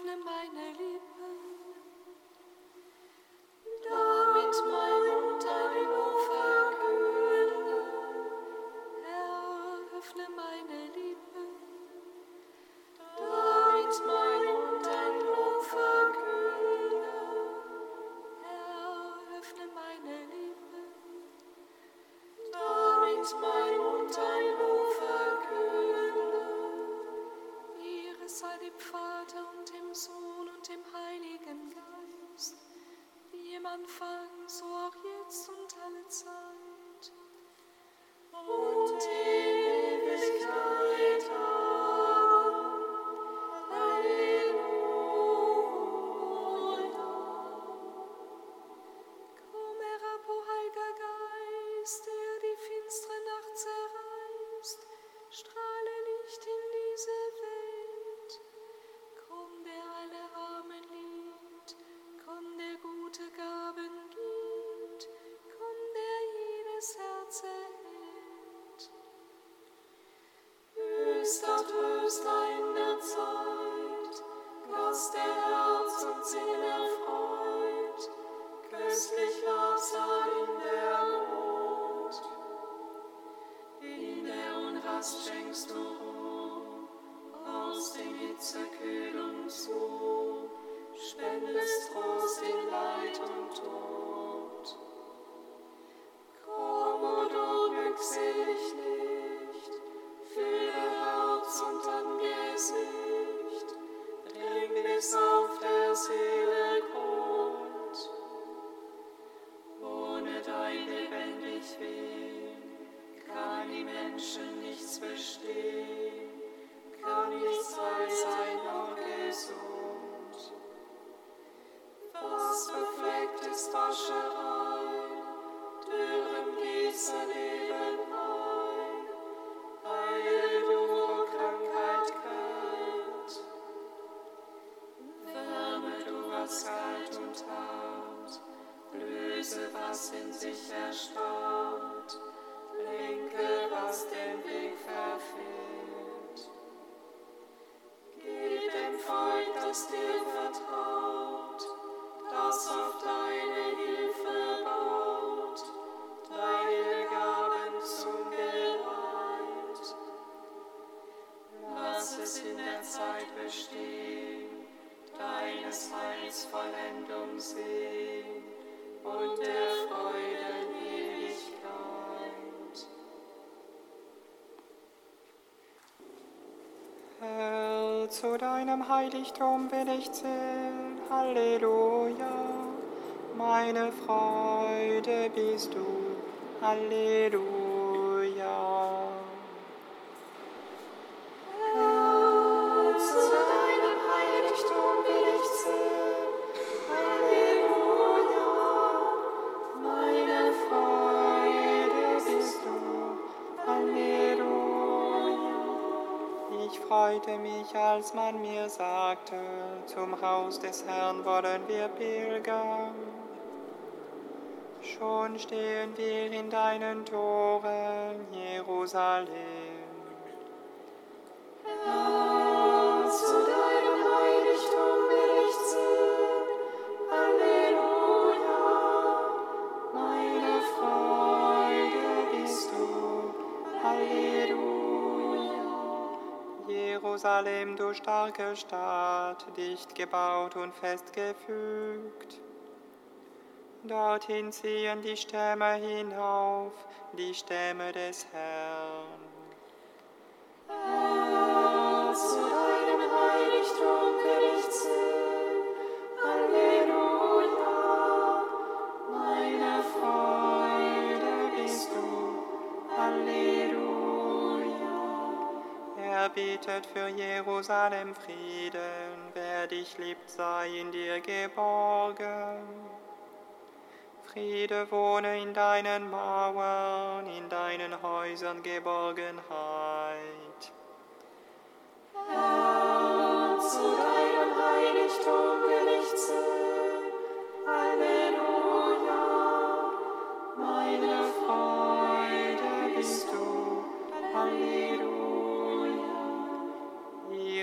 öffne meine Christus. zu deinem Heiligtum will ich zählen. Halleluja, meine Freude bist du. Halleluja. freute mich, als man mir sagte, zum Haus des Herrn wollen wir pilgern. Schon stehen wir in deinen Toren, Jerusalem. Jerusalem, du starke Stadt, dicht gebaut und festgefügt. Dorthin ziehen die Stämme hinauf, die Stämme des Herrn. betet für Jerusalem Frieden. Wer dich liebt, sei in dir geborgen. Friede wohne in deinen Mauern, in deinen Häusern Geborgenheit. Herr, zu deinem Heiligtum Gelichtse. Halleluja, meine Freude bist du. Halleluja.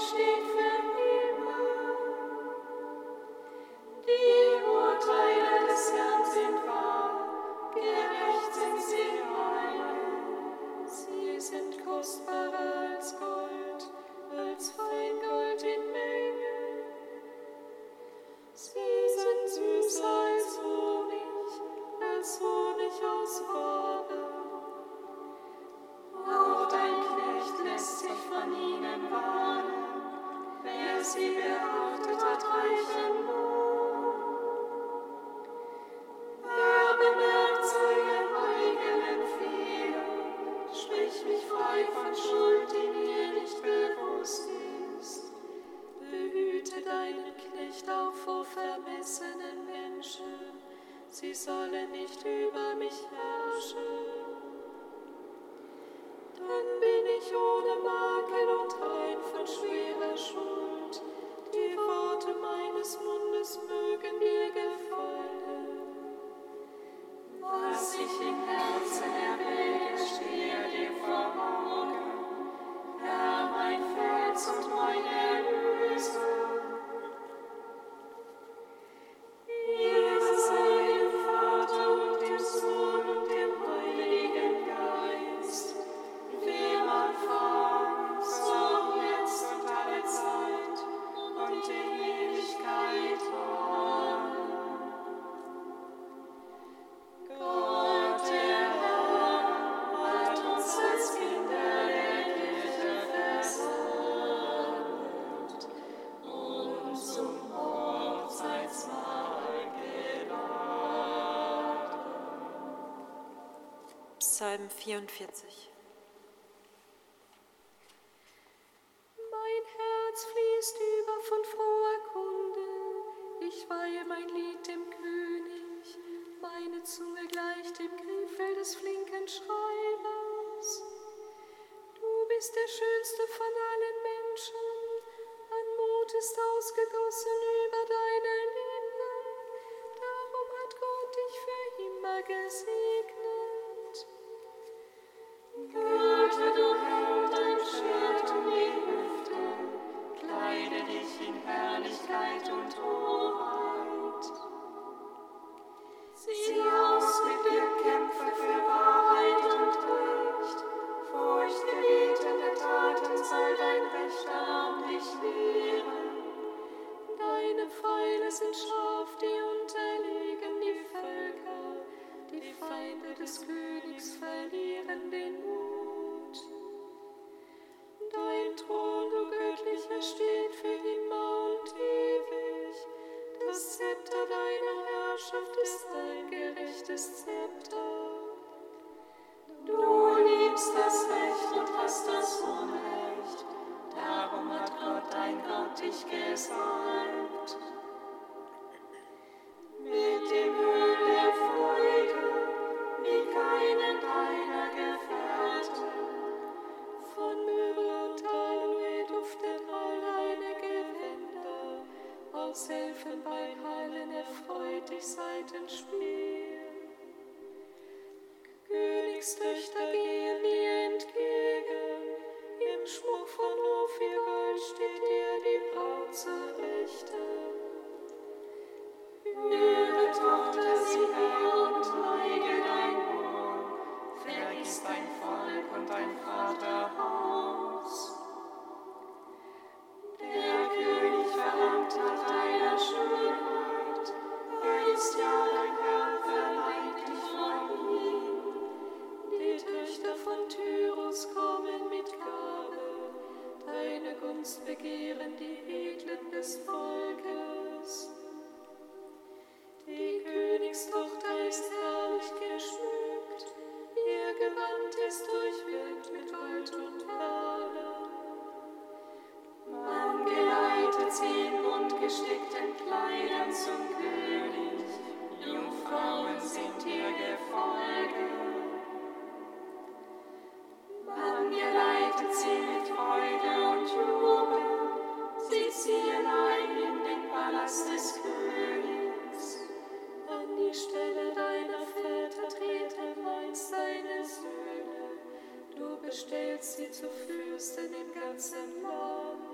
steht für sie sollen nicht über mich herrschen. Dann bin ich ohne Makel und rein von schwerer Schuld. Die Worte meines Mundes mögen mir gefallen. Was ich im Herzen erwäge, stehe dir vor Augen. Herr, mein Fels und meine Erlösung. Psalm 44. sie zu Füßen im ganzen Land.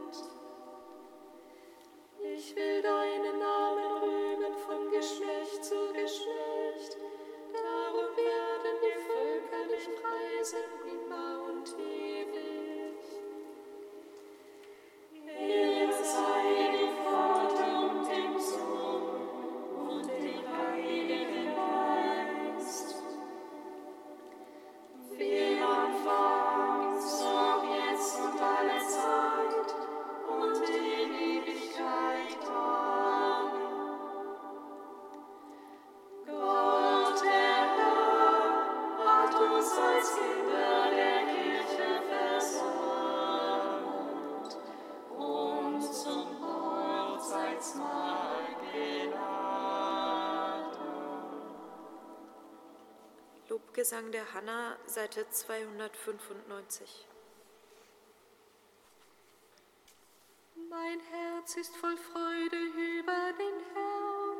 Lobgesang der Hanna, Seite 295. Mein Herz ist voll Freude über den Herrn,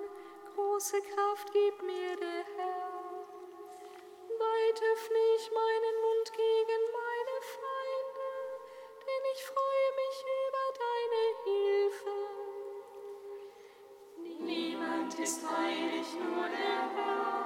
große Kraft gibt mir der Herr. Weit öffne ich meinen Mund gegen meine Feinde, denn ich freue mich über deine Hilfe. Niemand ist heilig, nur der Herr.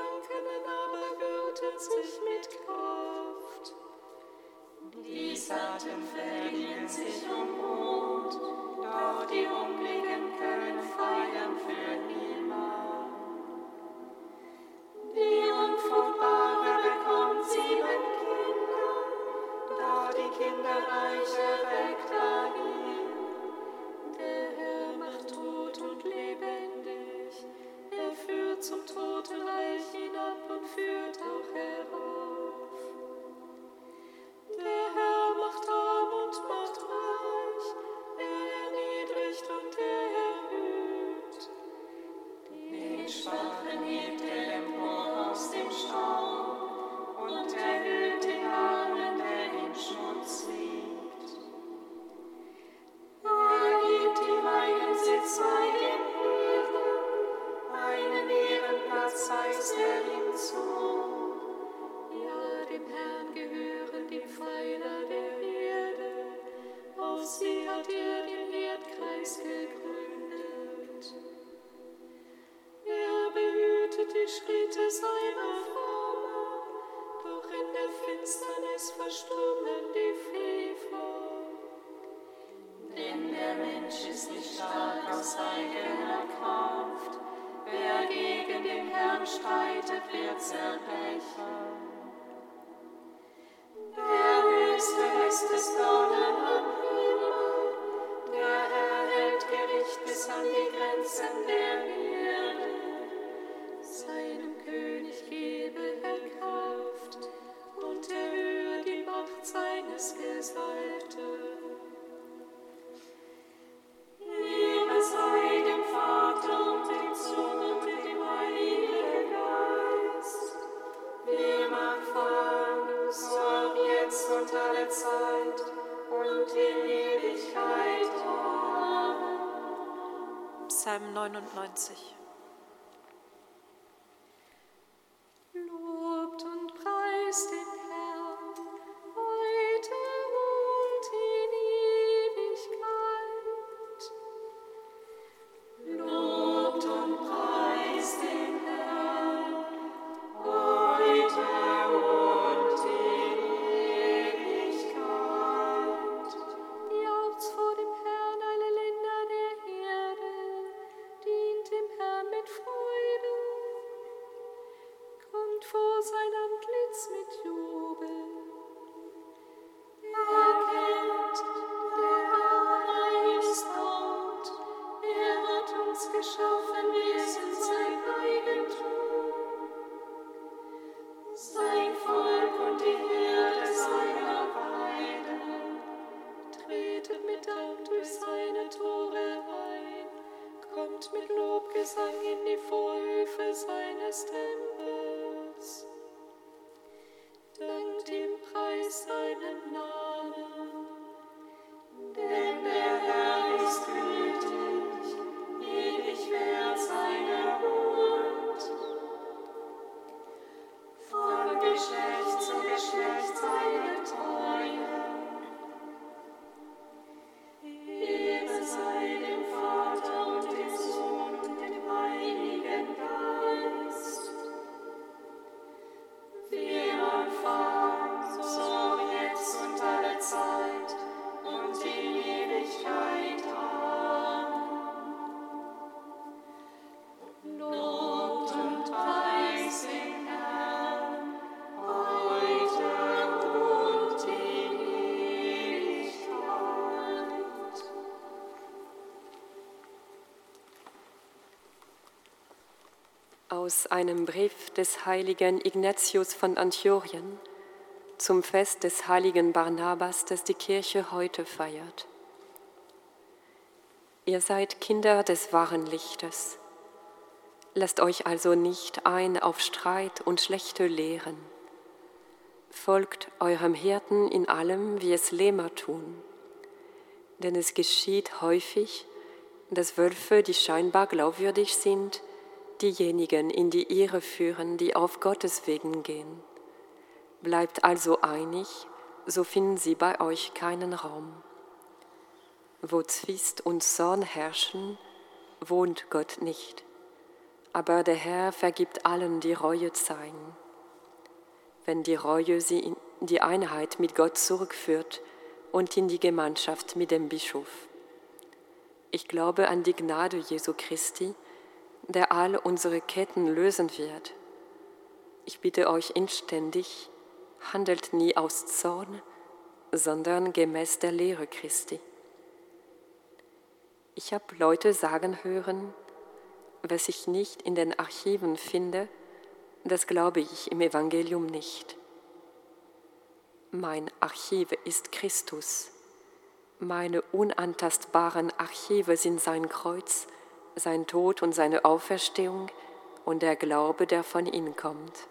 Die Kranken aber wühlten sich um Mut, doch die Umblicken können feiern für ihn. Schritte seiner Frau, doch in der Finsternis verstummen die Fieber. Denn der Mensch ist nicht stark aus eigener Kraft, wer gegen den Herrn streitet, wird zerbrechen. Psalm 99. Aus einem Brief des heiligen Ignatius von Antiochien zum Fest des heiligen Barnabas, das die Kirche heute feiert. Ihr seid Kinder des wahren Lichtes. Lasst euch also nicht ein auf Streit und schlechte Lehren. Folgt eurem Hirten in allem, wie es Lämmer tun. Denn es geschieht häufig, dass Wölfe, die scheinbar glaubwürdig sind, diejenigen in die Irre führen, die auf Gottes Wegen gehen. Bleibt also einig, so finden sie bei euch keinen Raum. Wo Zwist und Zorn herrschen, wohnt Gott nicht. Aber der Herr vergibt allen, die Reue zeigen. Wenn die Reue sie in die Einheit mit Gott zurückführt und in die Gemeinschaft mit dem Bischof. Ich glaube an die Gnade Jesu Christi, der all unsere Ketten lösen wird. Ich bitte euch inständig, handelt nie aus Zorn, sondern gemäß der Lehre Christi. Ich habe Leute sagen hören, was ich nicht in den Archiven finde, das glaube ich im Evangelium nicht. Mein Archiv ist Christus. Meine unantastbaren Archive sind sein Kreuz, sein Tod und seine Auferstehung und der Glaube, der von ihm kommt.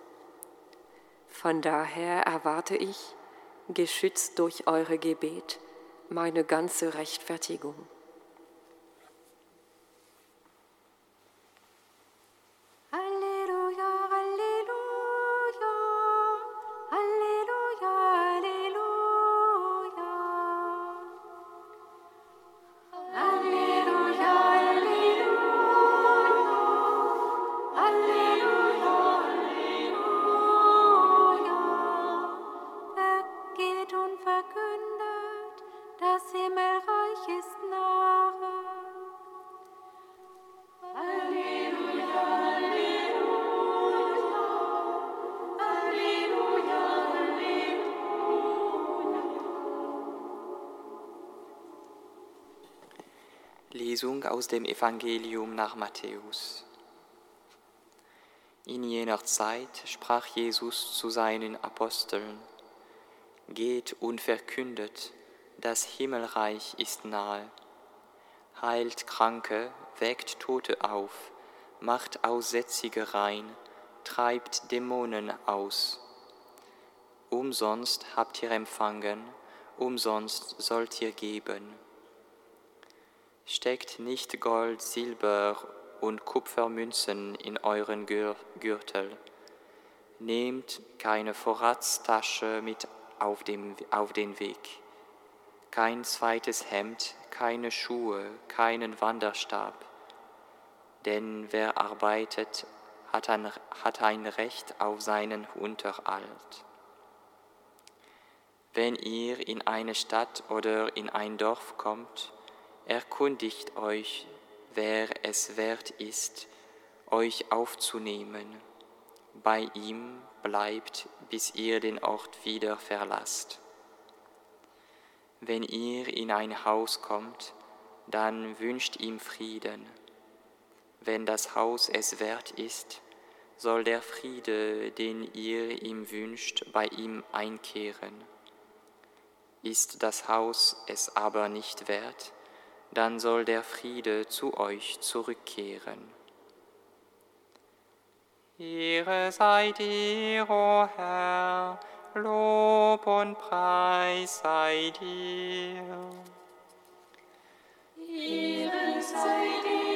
Von daher erwarte ich, geschützt durch eure Gebet, meine ganze Rechtfertigung. Lesung aus dem Evangelium nach Matthäus. In jener Zeit sprach Jesus zu seinen Aposteln, Geht und verkündet, das Himmelreich ist nahe. Heilt Kranke, weckt Tote auf, macht Aussätzige rein, treibt Dämonen aus. Umsonst habt ihr empfangen, umsonst sollt ihr geben. Steckt nicht Gold, Silber und Kupfermünzen in euren Gürtel. Nehmt keine Vorratstasche mit auf, dem, auf den Weg. Kein zweites Hemd, keine Schuhe, keinen Wanderstab. Denn wer arbeitet, hat ein, hat ein Recht auf seinen Unterhalt. Wenn ihr in eine Stadt oder in ein Dorf kommt, erkundigt euch, wer es wert ist, euch aufzunehmen. Bei ihm bleibt, bis ihr den Ort wieder verlasst. Wenn ihr in ein Haus kommt, dann wünscht ihm Frieden. Wenn das Haus es wert ist, soll der Friede, den ihr ihm wünscht, bei ihm einkehren. Ist das Haus es aber nicht wert, dann soll der Friede zu euch zurückkehren. Ehre sei dir, o oh Herr, Lob und Preis sei dir. Ehre sei dir,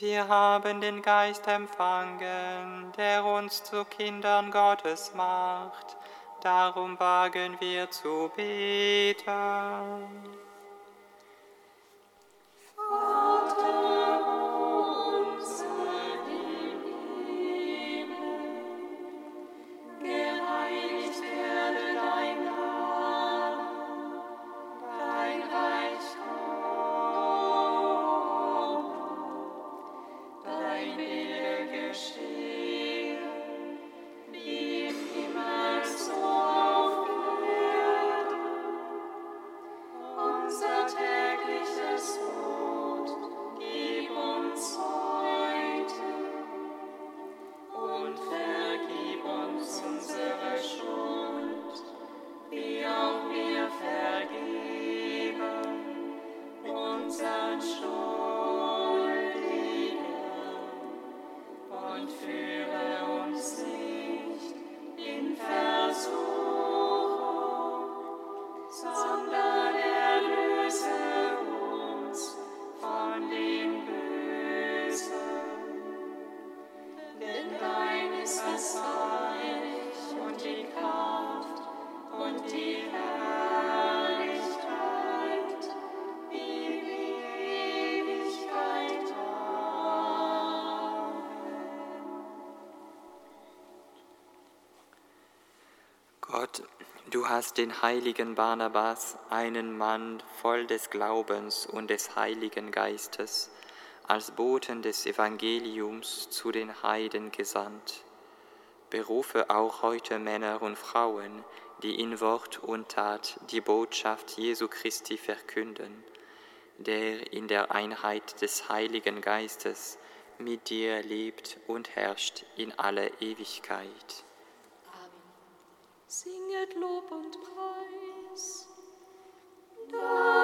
Wir haben den Geist empfangen, der uns zu Kindern Gottes macht. Darum wagen wir zu beten. Hast den heiligen Barnabas, einen Mann voll des Glaubens und des Heiligen Geistes, als Boten des Evangeliums zu den Heiden gesandt. Berufe auch heute Männer und Frauen, die in Wort und Tat die Botschaft Jesu Christi verkünden, der in der Einheit des Heiligen Geistes mit dir lebt und herrscht in alle Ewigkeit. Lob und Preis. Dank